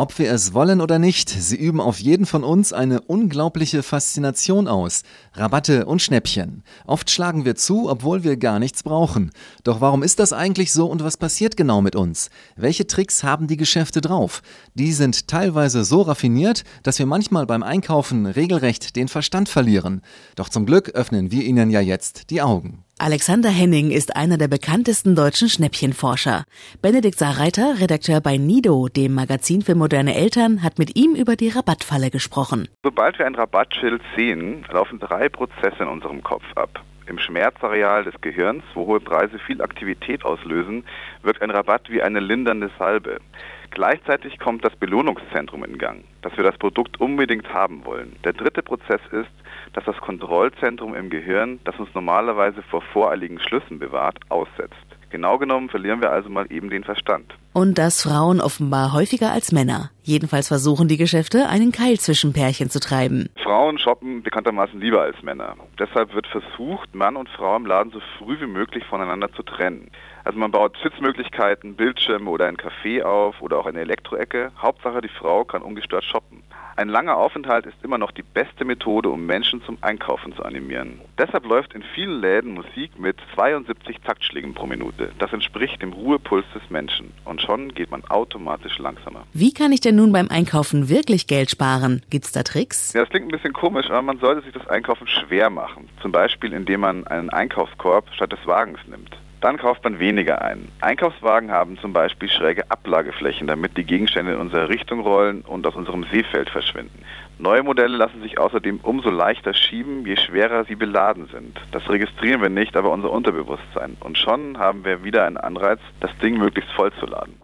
Ob wir es wollen oder nicht, sie üben auf jeden von uns eine unglaubliche Faszination aus. Rabatte und Schnäppchen. Oft schlagen wir zu, obwohl wir gar nichts brauchen. Doch warum ist das eigentlich so und was passiert genau mit uns? Welche Tricks haben die Geschäfte drauf? Die sind teilweise so raffiniert, dass wir manchmal beim Einkaufen regelrecht den Verstand verlieren. Doch zum Glück öffnen wir ihnen ja jetzt die Augen. Alexander Henning ist einer der bekanntesten deutschen Schnäppchenforscher. Benedikt Saarreiter, Redakteur bei Nido, dem Magazin für moderne Eltern, hat mit ihm über die Rabattfalle gesprochen. Sobald wir ein Rabattschild sehen, laufen drei Prozesse in unserem Kopf ab. Im Schmerzareal des Gehirns, wo hohe Preise viel Aktivität auslösen, wirkt ein Rabatt wie eine lindernde Salbe. Gleichzeitig kommt das Belohnungszentrum in Gang, dass wir das Produkt unbedingt haben wollen. Der dritte Prozess ist, dass das Kontrollzentrum im Gehirn, das uns normalerweise vor voreiligen Schlüssen bewahrt, aussetzt. Genau genommen verlieren wir also mal eben den Verstand. Und das Frauen offenbar häufiger als Männer. Jedenfalls versuchen die Geschäfte, einen Keil zwischen Pärchen zu treiben. Frauen shoppen bekanntermaßen lieber als Männer. Deshalb wird versucht, Mann und Frau im Laden so früh wie möglich voneinander zu trennen. Also man baut Sitzmöglichkeiten, Bildschirme oder ein Café auf oder auch eine Elektroecke. Hauptsache die Frau kann ungestört shoppen. Ein langer Aufenthalt ist immer noch die beste Methode, um Menschen zum Einkaufen zu animieren. Deshalb läuft in vielen Läden Musik mit 72 Taktschlägen pro Minute. Das entspricht dem Ruhepuls des Menschen. Und schon geht man automatisch langsamer. Wie kann ich denn nun beim Einkaufen wirklich Geld sparen? Gibt's da Tricks? Ja, das klingt ein bisschen komisch, aber man sollte sich das Einkaufen schwer machen. Zum Beispiel, indem man einen Einkaufskorb statt des Wagens nimmt. Dann kauft man weniger ein. Einkaufswagen haben zum Beispiel schräge Ablageflächen, damit die Gegenstände in unsere Richtung rollen und aus unserem Seefeld verschwinden. Neue Modelle lassen sich außerdem umso leichter schieben, je schwerer sie beladen sind. Das registrieren wir nicht, aber unser Unterbewusstsein. Und schon haben wir wieder einen Anreiz, das Ding möglichst voll zu laden.